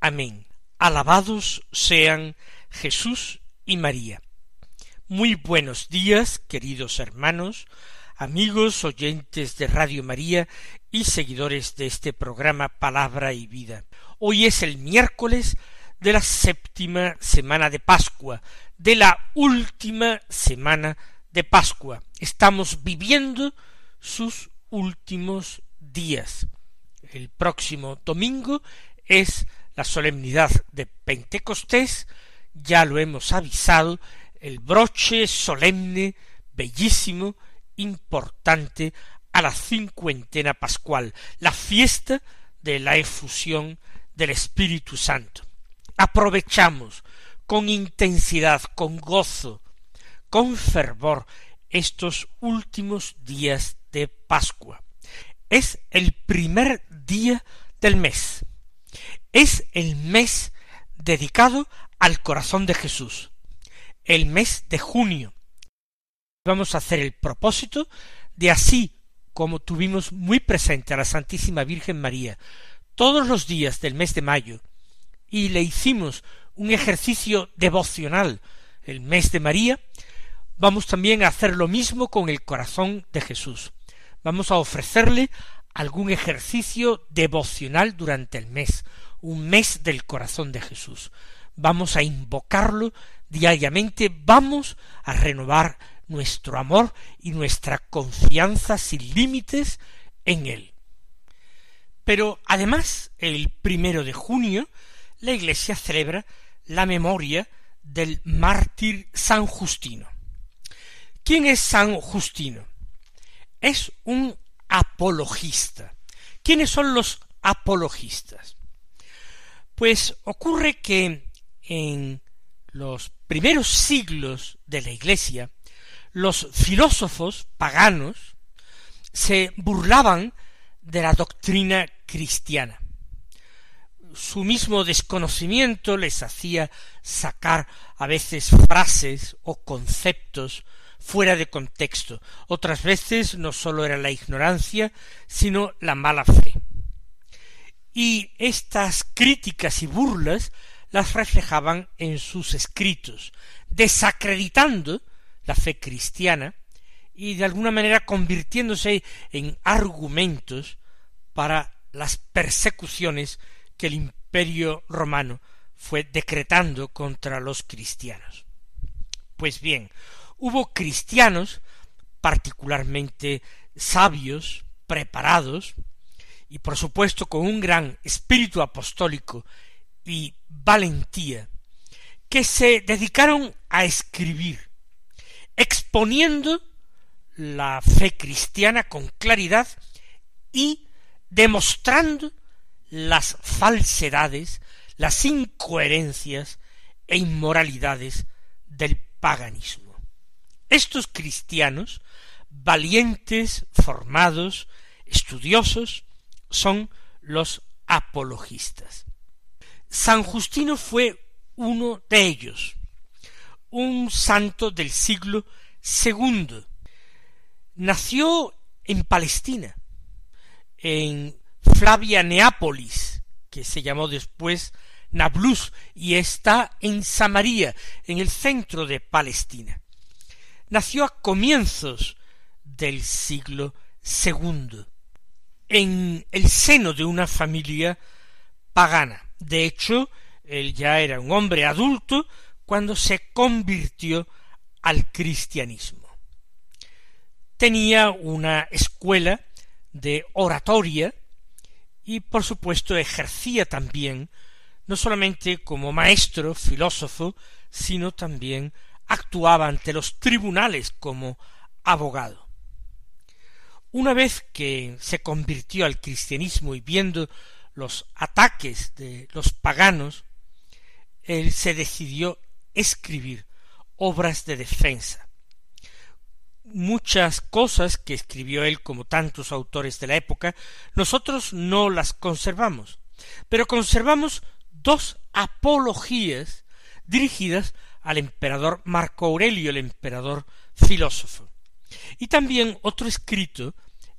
Amén. Alabados sean Jesús y María. Muy buenos días, queridos hermanos, amigos oyentes de Radio María y seguidores de este programa Palabra y Vida. Hoy es el miércoles de la séptima semana de Pascua, de la última semana de Pascua. Estamos viviendo sus últimos días. El próximo domingo es la solemnidad de Pentecostés, ya lo hemos avisado, el broche solemne, bellísimo, importante a la cincuentena pascual, la fiesta de la efusión del Espíritu Santo. Aprovechamos con intensidad, con gozo, con fervor estos últimos días de Pascua. Es el primer día del mes. Es el mes dedicado al corazón de Jesús. El mes de junio. Vamos a hacer el propósito de así como tuvimos muy presente a la Santísima Virgen María todos los días del mes de mayo y le hicimos un ejercicio devocional el mes de María, vamos también a hacer lo mismo con el corazón de Jesús vamos a ofrecerle algún ejercicio devocional durante el mes, un mes del corazón de Jesús. Vamos a invocarlo diariamente, vamos a renovar nuestro amor y nuestra confianza sin límites en Él. Pero además, el primero de junio, la Iglesia celebra la memoria del mártir San Justino. ¿Quién es San Justino? es un apologista. ¿Quiénes son los apologistas? Pues ocurre que en los primeros siglos de la Iglesia, los filósofos paganos se burlaban de la doctrina cristiana. Su mismo desconocimiento les hacía sacar a veces frases o conceptos fuera de contexto. Otras veces no sólo era la ignorancia, sino la mala fe. Y estas críticas y burlas las reflejaban en sus escritos, desacreditando la fe cristiana y de alguna manera convirtiéndose en argumentos para las persecuciones que el imperio romano fue decretando contra los cristianos. Pues bien, hubo cristianos particularmente sabios, preparados, y por supuesto con un gran espíritu apostólico y valentía, que se dedicaron a escribir, exponiendo la fe cristiana con claridad y demostrando las falsedades, las incoherencias e inmoralidades del paganismo. Estos cristianos, valientes, formados, estudiosos, son los apologistas. San Justino fue uno de ellos, un santo del siglo segundo. Nació en Palestina, en Flavia Neápolis, que se llamó después Nablus, y está en Samaria, en el centro de Palestina nació a comienzos del siglo segundo, en el seno de una familia pagana. De hecho, él ya era un hombre adulto cuando se convirtió al cristianismo. Tenía una escuela de oratoria y por supuesto ejercía también no solamente como maestro, filósofo, sino también actuaba ante los tribunales como abogado. Una vez que se convirtió al cristianismo y viendo los ataques de los paganos, él se decidió escribir obras de defensa. Muchas cosas que escribió él, como tantos autores de la época, nosotros no las conservamos, pero conservamos dos apologías dirigidas al emperador Marco Aurelio, el emperador filósofo, y también otro escrito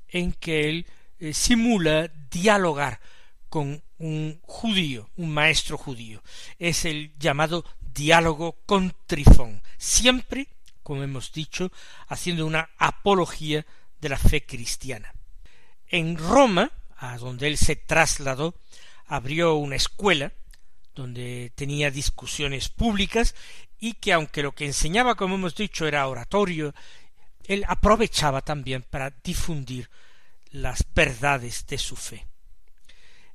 en que él eh, simula dialogar con un judío, un maestro judío. Es el llamado diálogo con Trifón, siempre, como hemos dicho, haciendo una apología de la fe cristiana. En Roma, a donde él se trasladó, abrió una escuela donde tenía discusiones públicas y que aunque lo que enseñaba, como hemos dicho, era oratorio, él aprovechaba también para difundir las verdades de su fe.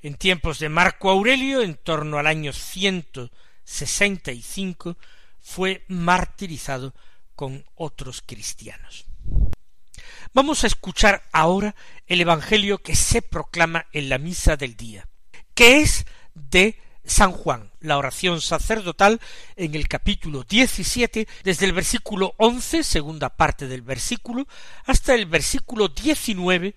En tiempos de Marco Aurelio, en torno al año ciento sesenta y cinco, fue martirizado con otros cristianos. Vamos a escuchar ahora el Evangelio que se proclama en la misa del día, que es de San Juan, la oración sacerdotal en el capítulo 17, desde el versículo 11, segunda parte del versículo, hasta el versículo 19,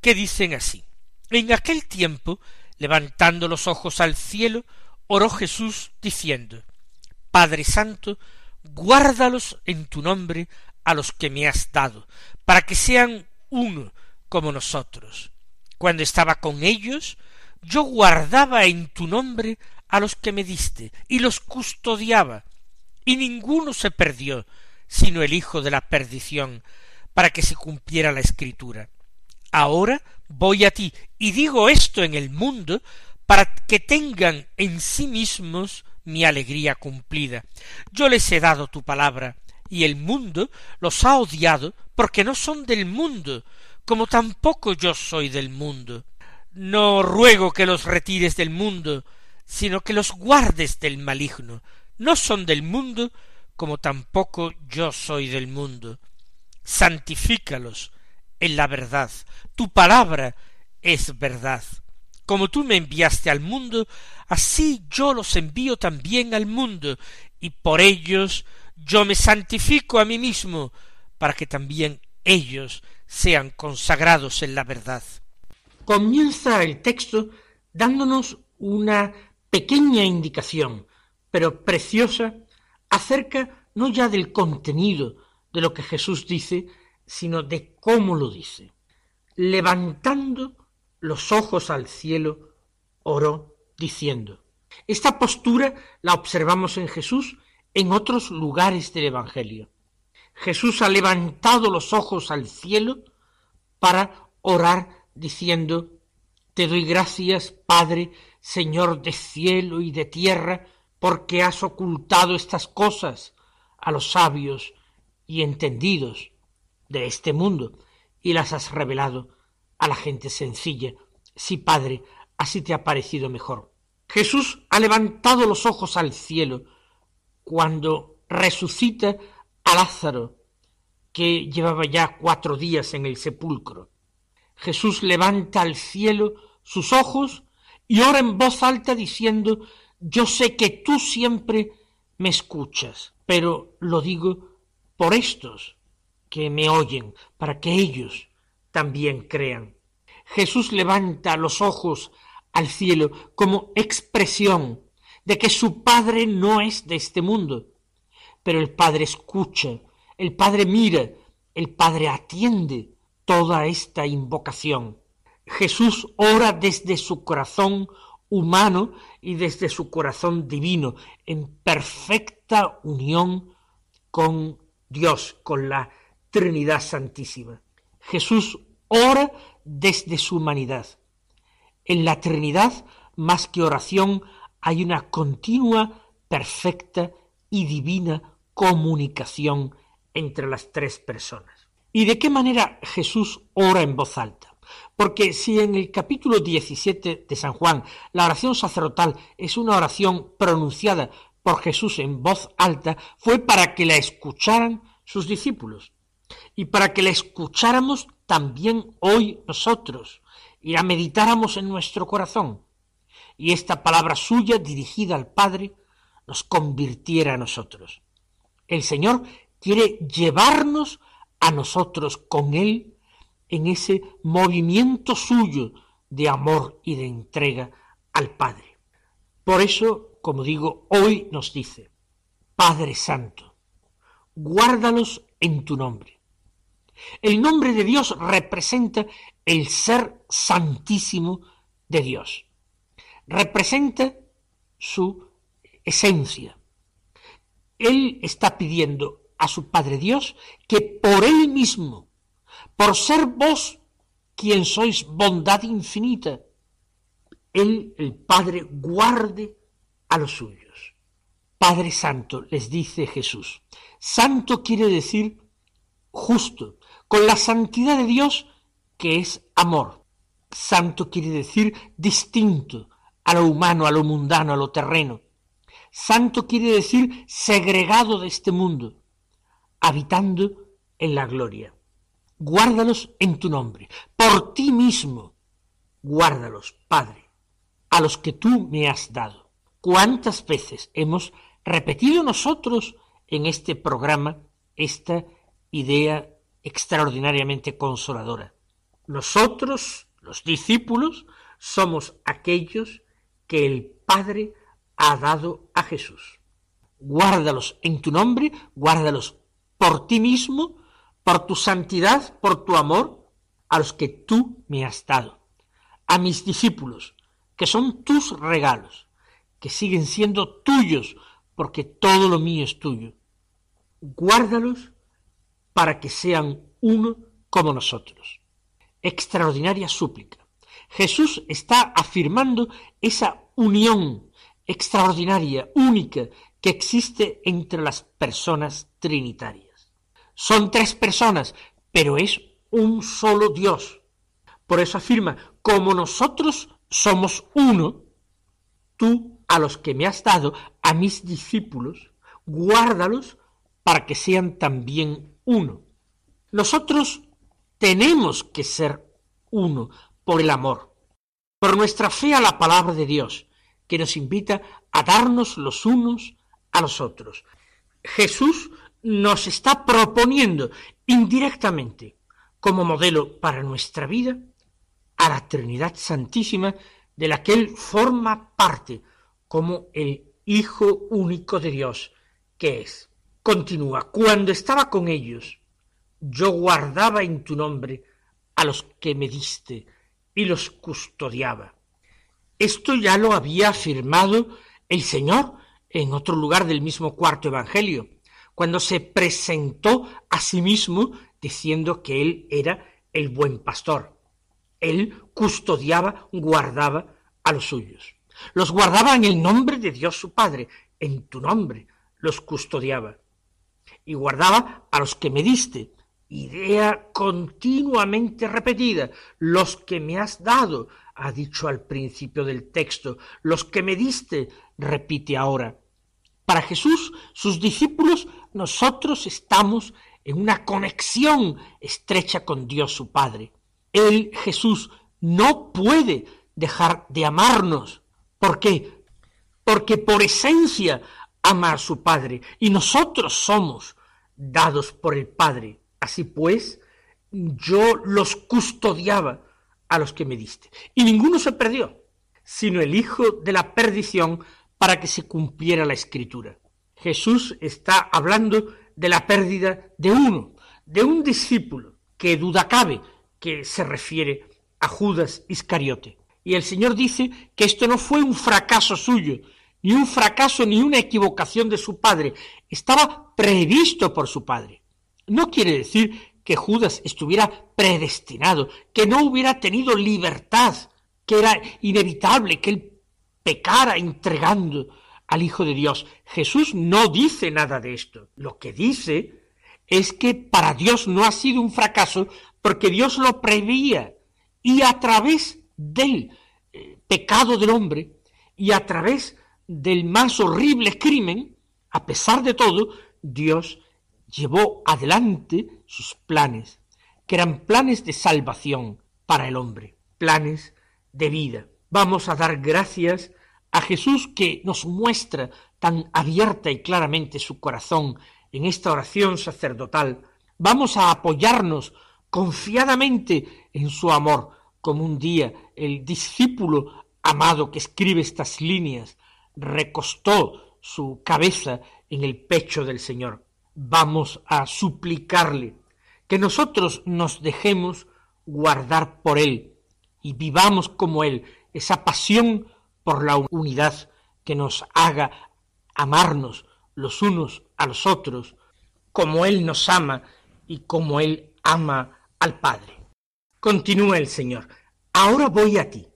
que dicen así. En aquel tiempo, levantando los ojos al cielo, oró Jesús diciendo, Padre Santo, guárdalos en tu nombre a los que me has dado, para que sean uno como nosotros. Cuando estaba con ellos, yo guardaba en tu nombre a los que me diste, y los custodiaba, y ninguno se perdió, sino el hijo de la perdición, para que se cumpliera la escritura. Ahora voy a ti, y digo esto en el mundo, para que tengan en sí mismos mi alegría cumplida. Yo les he dado tu palabra, y el mundo los ha odiado porque no son del mundo, como tampoco yo soy del mundo. No ruego que los retires del mundo, sino que los guardes del maligno. No son del mundo, como tampoco yo soy del mundo. Santifícalos en la verdad. Tu palabra es verdad. Como tú me enviaste al mundo, así yo los envío también al mundo, y por ellos yo me santifico a mí mismo, para que también ellos sean consagrados en la verdad comienza el texto dándonos una pequeña indicación, pero preciosa, acerca no ya del contenido de lo que Jesús dice, sino de cómo lo dice. Levantando los ojos al cielo, oró diciendo. Esta postura la observamos en Jesús en otros lugares del Evangelio. Jesús ha levantado los ojos al cielo para orar diciendo, Te doy gracias, Padre, Señor de cielo y de tierra, porque has ocultado estas cosas a los sabios y entendidos de este mundo, y las has revelado a la gente sencilla. Sí, Padre, así te ha parecido mejor. Jesús ha levantado los ojos al cielo cuando resucita a Lázaro, que llevaba ya cuatro días en el sepulcro. Jesús levanta al cielo sus ojos y ora en voz alta diciendo Yo sé que tú siempre me escuchas, pero lo digo por estos que me oyen, para que ellos también crean. Jesús levanta los ojos al cielo como expresión de que su Padre no es de este mundo, pero el Padre escucha, el Padre mira, el Padre atiende toda esta invocación. Jesús ora desde su corazón humano y desde su corazón divino, en perfecta unión con Dios, con la Trinidad Santísima. Jesús ora desde su humanidad. En la Trinidad, más que oración, hay una continua, perfecta y divina comunicación entre las tres personas. ¿Y de qué manera Jesús ora en voz alta? Porque si en el capítulo 17 de San Juan la oración sacerdotal es una oración pronunciada por Jesús en voz alta, fue para que la escucharan sus discípulos y para que la escucháramos también hoy nosotros y la meditáramos en nuestro corazón. y esta palabra suya dirigida al Padre nos convirtiera a nosotros. El Señor quiere llevarnos a nosotros con Él en ese movimiento suyo de amor y de entrega al Padre. Por eso, como digo, hoy nos dice, Padre Santo, guárdalos en tu nombre. El nombre de Dios representa el ser santísimo de Dios. Representa su esencia. Él está pidiendo a su Padre Dios que por Él mismo, por ser vos quien sois bondad infinita, Él, el Padre, guarde a los suyos. Padre Santo, les dice Jesús. Santo quiere decir justo, con la santidad de Dios que es amor. Santo quiere decir distinto a lo humano, a lo mundano, a lo terreno. Santo quiere decir segregado de este mundo, habitando en la gloria. Guárdalos en tu nombre, por ti mismo. Guárdalos, Padre, a los que tú me has dado. ¿Cuántas veces hemos repetido nosotros en este programa esta idea extraordinariamente consoladora? Nosotros, los discípulos, somos aquellos que el Padre ha dado a Jesús. Guárdalos en tu nombre, guárdalos por ti mismo, por tu santidad, por tu amor, a los que tú me has dado, a mis discípulos, que son tus regalos, que siguen siendo tuyos, porque todo lo mío es tuyo. Guárdalos para que sean uno como nosotros. Extraordinaria súplica. Jesús está afirmando esa unión extraordinaria, única, que existe entre las personas trinitarias. Son tres personas, pero es un solo Dios. Por eso afirma, como nosotros somos uno, tú a los que me has dado, a mis discípulos, guárdalos para que sean también uno. Nosotros tenemos que ser uno por el amor, por nuestra fe a la palabra de Dios, que nos invita a darnos los unos a los otros. Jesús nos está proponiendo indirectamente como modelo para nuestra vida a la Trinidad Santísima de la que Él forma parte como el Hijo único de Dios que es. Continúa, cuando estaba con ellos, yo guardaba en tu nombre a los que me diste y los custodiaba. Esto ya lo había afirmado el Señor en otro lugar del mismo cuarto Evangelio, cuando se presentó a sí mismo diciendo que Él era el buen pastor. Él custodiaba, guardaba a los suyos. Los guardaba en el nombre de Dios su Padre, en tu nombre los custodiaba. Y guardaba a los que me diste, idea continuamente repetida, los que me has dado, ha dicho al principio del texto, los que me diste, repite ahora. Para Jesús, sus discípulos, nosotros estamos en una conexión estrecha con Dios su Padre. Él, Jesús, no puede dejar de amarnos. ¿Por qué? Porque por esencia ama a su Padre y nosotros somos dados por el Padre. Así pues, yo los custodiaba a los que me diste. Y ninguno se perdió, sino el hijo de la perdición para que se cumpliera la escritura. Jesús está hablando de la pérdida de uno, de un discípulo, que duda cabe que se refiere a Judas Iscariote. Y el Señor dice que esto no fue un fracaso suyo, ni un fracaso ni una equivocación de su padre, estaba previsto por su padre. No quiere decir que Judas estuviera predestinado, que no hubiera tenido libertad, que era inevitable que él pecara entregando al Hijo de Dios. Jesús no dice nada de esto. Lo que dice es que para Dios no ha sido un fracaso porque Dios lo preveía y a través del eh, pecado del hombre y a través del más horrible crimen, a pesar de todo, Dios llevó adelante sus planes, que eran planes de salvación para el hombre, planes de vida. Vamos a dar gracias a Jesús que nos muestra tan abierta y claramente su corazón en esta oración sacerdotal. Vamos a apoyarnos confiadamente en su amor, como un día el discípulo amado que escribe estas líneas recostó su cabeza en el pecho del Señor. Vamos a suplicarle que nosotros nos dejemos guardar por Él y vivamos como Él esa pasión por la unidad que nos haga amarnos los unos a los otros como Él nos ama y como Él ama al Padre. Continúa el Señor, ahora voy a ti.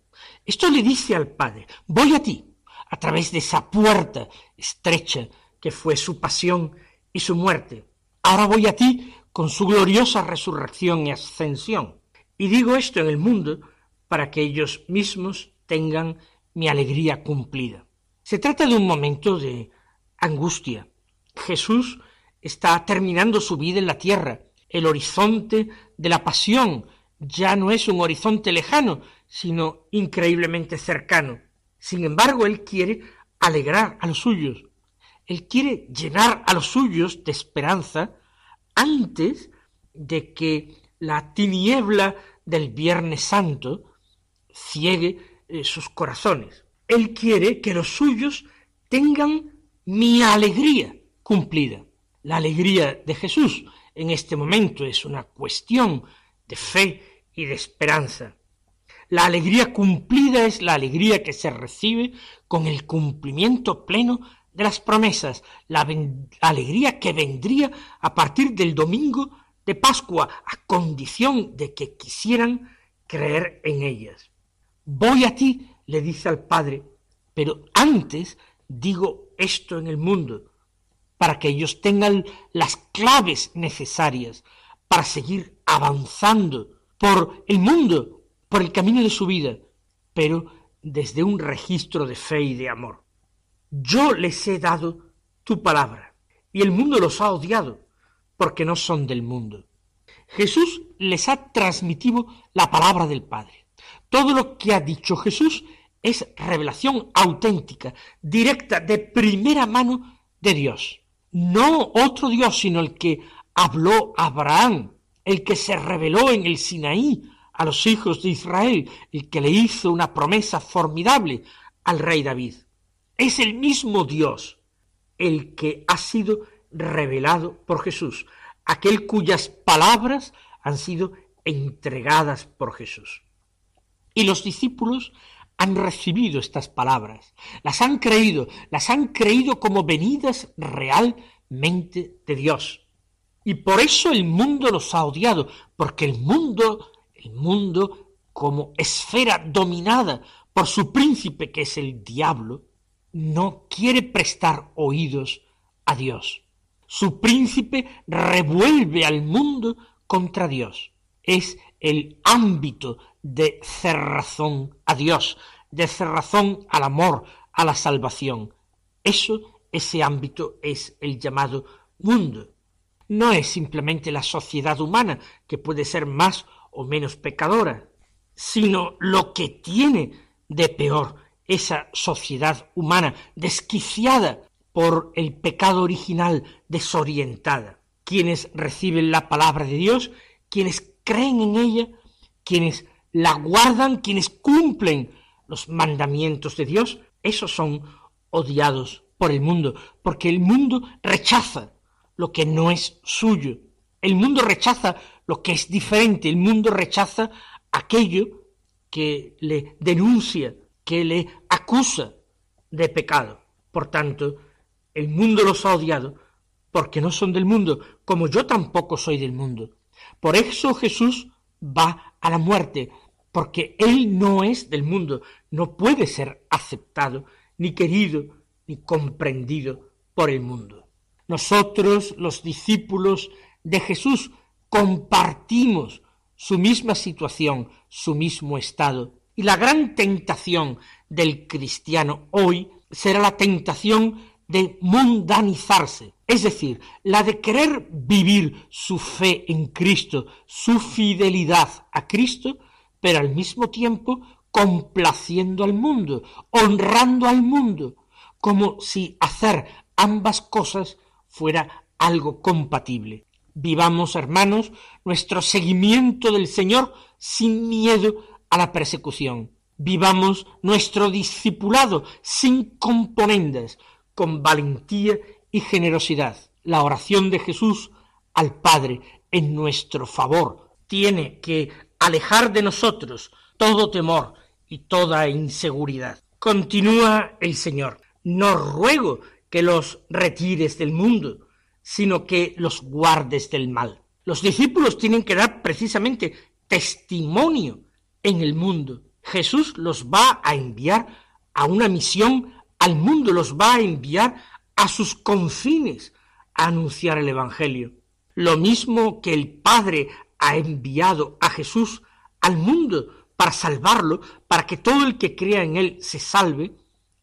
Esto le dice al Padre, voy a ti, a través de esa puerta estrecha que fue su pasión y su muerte. Ahora voy a ti con su gloriosa resurrección y ascensión. Y digo esto en el mundo para que ellos mismos tengan mi alegría cumplida. Se trata de un momento de angustia. Jesús está terminando su vida en la tierra. El horizonte de la pasión ya no es un horizonte lejano, sino increíblemente cercano. Sin embargo, Él quiere alegrar a los suyos. Él quiere llenar a los suyos de esperanza antes de que la tiniebla del Viernes Santo ciegue eh, sus corazones. Él quiere que los suyos tengan mi alegría cumplida. La alegría de Jesús en este momento es una cuestión de fe y de esperanza. La alegría cumplida es la alegría que se recibe con el cumplimiento pleno de las promesas, la alegría que vendría a partir del domingo de Pascua, a condición de que quisieran creer en ellas. Voy a ti, le dice al Padre, pero antes digo esto en el mundo, para que ellos tengan las claves necesarias para seguir avanzando por el mundo, por el camino de su vida, pero desde un registro de fe y de amor. Yo les he dado tu palabra, y el mundo los ha odiado, porque no son del mundo. Jesús les ha transmitido la palabra del Padre. Todo lo que ha dicho Jesús es revelación auténtica, directa, de primera mano de Dios no otro Dios, sino el que habló Abraham, el que se reveló en el Sinaí a los hijos de Israel, el que le hizo una promesa formidable al rey David. Es el mismo Dios el que ha sido revelado por Jesús, aquel cuyas palabras han sido entregadas por Jesús. Y los discípulos han recibido estas palabras, las han creído, las han creído como venidas realmente de Dios. Y por eso el mundo los ha odiado, porque el mundo, el mundo como esfera dominada por su príncipe que es el diablo, no quiere prestar oídos a Dios. Su príncipe revuelve al mundo contra Dios. Es el ámbito de cerrazón a Dios, de cerrazón al amor, a la salvación. Eso, ese ámbito es el llamado mundo. No es simplemente la sociedad humana, que puede ser más o menos pecadora, sino lo que tiene de peor esa sociedad humana desquiciada por el pecado original, desorientada. Quienes reciben la palabra de Dios, quienes creen en ella, quienes la guardan, quienes cumplen los mandamientos de Dios, esos son odiados por el mundo, porque el mundo rechaza lo que no es suyo. El mundo rechaza lo que es diferente, el mundo rechaza aquello que le denuncia, que le acusa de pecado. Por tanto, el mundo los ha odiado porque no son del mundo, como yo tampoco soy del mundo. Por eso Jesús va a la muerte, porque Él no es del mundo, no puede ser aceptado, ni querido, ni comprendido por el mundo. Nosotros, los discípulos de Jesús, compartimos su misma situación, su mismo estado, y la gran tentación del cristiano hoy será la tentación de mundanizarse, es decir, la de querer vivir su fe en Cristo, su fidelidad a Cristo, pero al mismo tiempo complaciendo al mundo, honrando al mundo, como si hacer ambas cosas fuera algo compatible. Vivamos, hermanos, nuestro seguimiento del Señor sin miedo a la persecución. Vivamos nuestro discipulado sin componendas, con valentía y generosidad. La oración de Jesús al Padre en nuestro favor tiene que alejar de nosotros todo temor y toda inseguridad. Continúa el Señor. No ruego que los retires del mundo, sino que los guardes del mal. Los discípulos tienen que dar precisamente testimonio en el mundo. Jesús los va a enviar a una misión al mundo, los va a enviar a sus confines a anunciar el Evangelio. Lo mismo que el Padre ha enviado a Jesús al mundo para salvarlo, para que todo el que crea en él se salve,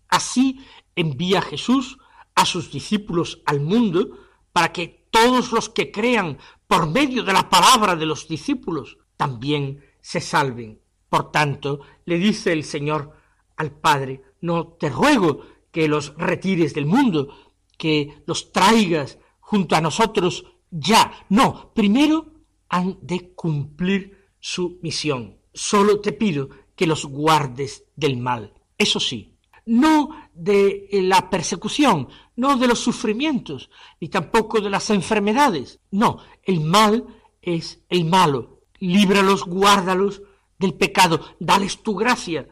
así envía Jesús a sus discípulos al mundo para que todos los que crean por medio de la palabra de los discípulos también se salven. Por tanto, le dice el Señor al Padre, no te ruego que los retires del mundo, que los traigas junto a nosotros ya. No, primero han de cumplir su misión. Solo te pido que los guardes del mal. Eso sí, no de la persecución, no de los sufrimientos, ni tampoco de las enfermedades. No, el mal es el malo. Líbralos, guárdalos del pecado, dales tu gracia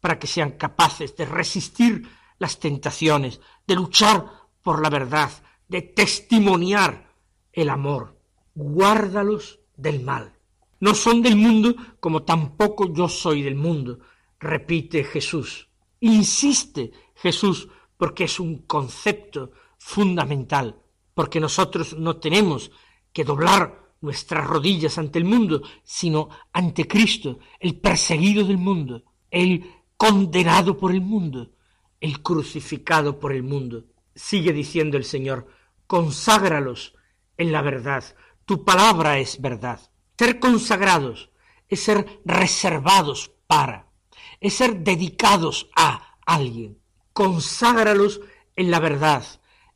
para que sean capaces de resistir las tentaciones, de luchar por la verdad, de testimoniar el amor. Guárdalos del mal. No son del mundo como tampoco yo soy del mundo, repite Jesús. Insiste Jesús porque es un concepto fundamental, porque nosotros no tenemos que doblar nuestras rodillas ante el mundo, sino ante Cristo, el perseguido del mundo, el condenado por el mundo, el crucificado por el mundo. Sigue diciendo el Señor, conságralos en la verdad, tu palabra es verdad. Ser consagrados es ser reservados para, es ser dedicados a alguien. Conságralos en la verdad,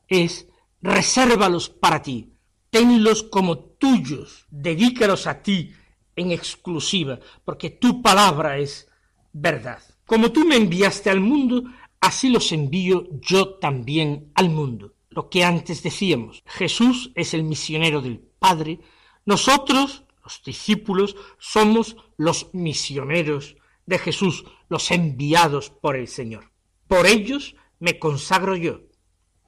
es resérvalos para ti, tenlos como tuyos, dedícalos a ti en exclusiva, porque tu palabra es verdad. Como tú me enviaste al mundo, así los envío yo también al mundo. Lo que antes decíamos, Jesús es el misionero del Padre, nosotros, los discípulos, somos los misioneros de Jesús, los enviados por el Señor. Por ellos me consagro yo,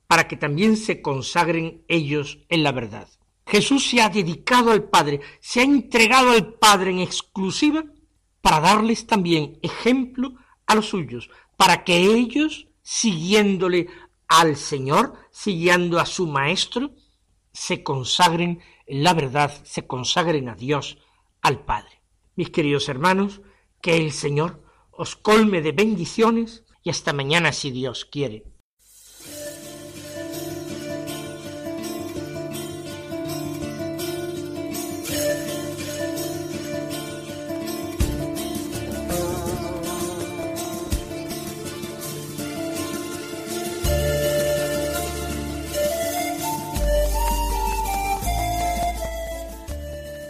para que también se consagren ellos en la verdad. Jesús se ha dedicado al Padre, se ha entregado al Padre en exclusiva para darles también ejemplo a los suyos, para que ellos, siguiéndole al Señor, siguiendo a su Maestro, se consagren en la verdad, se consagren a Dios, al Padre. Mis queridos hermanos, que el Señor os colme de bendiciones y hasta mañana si Dios quiere.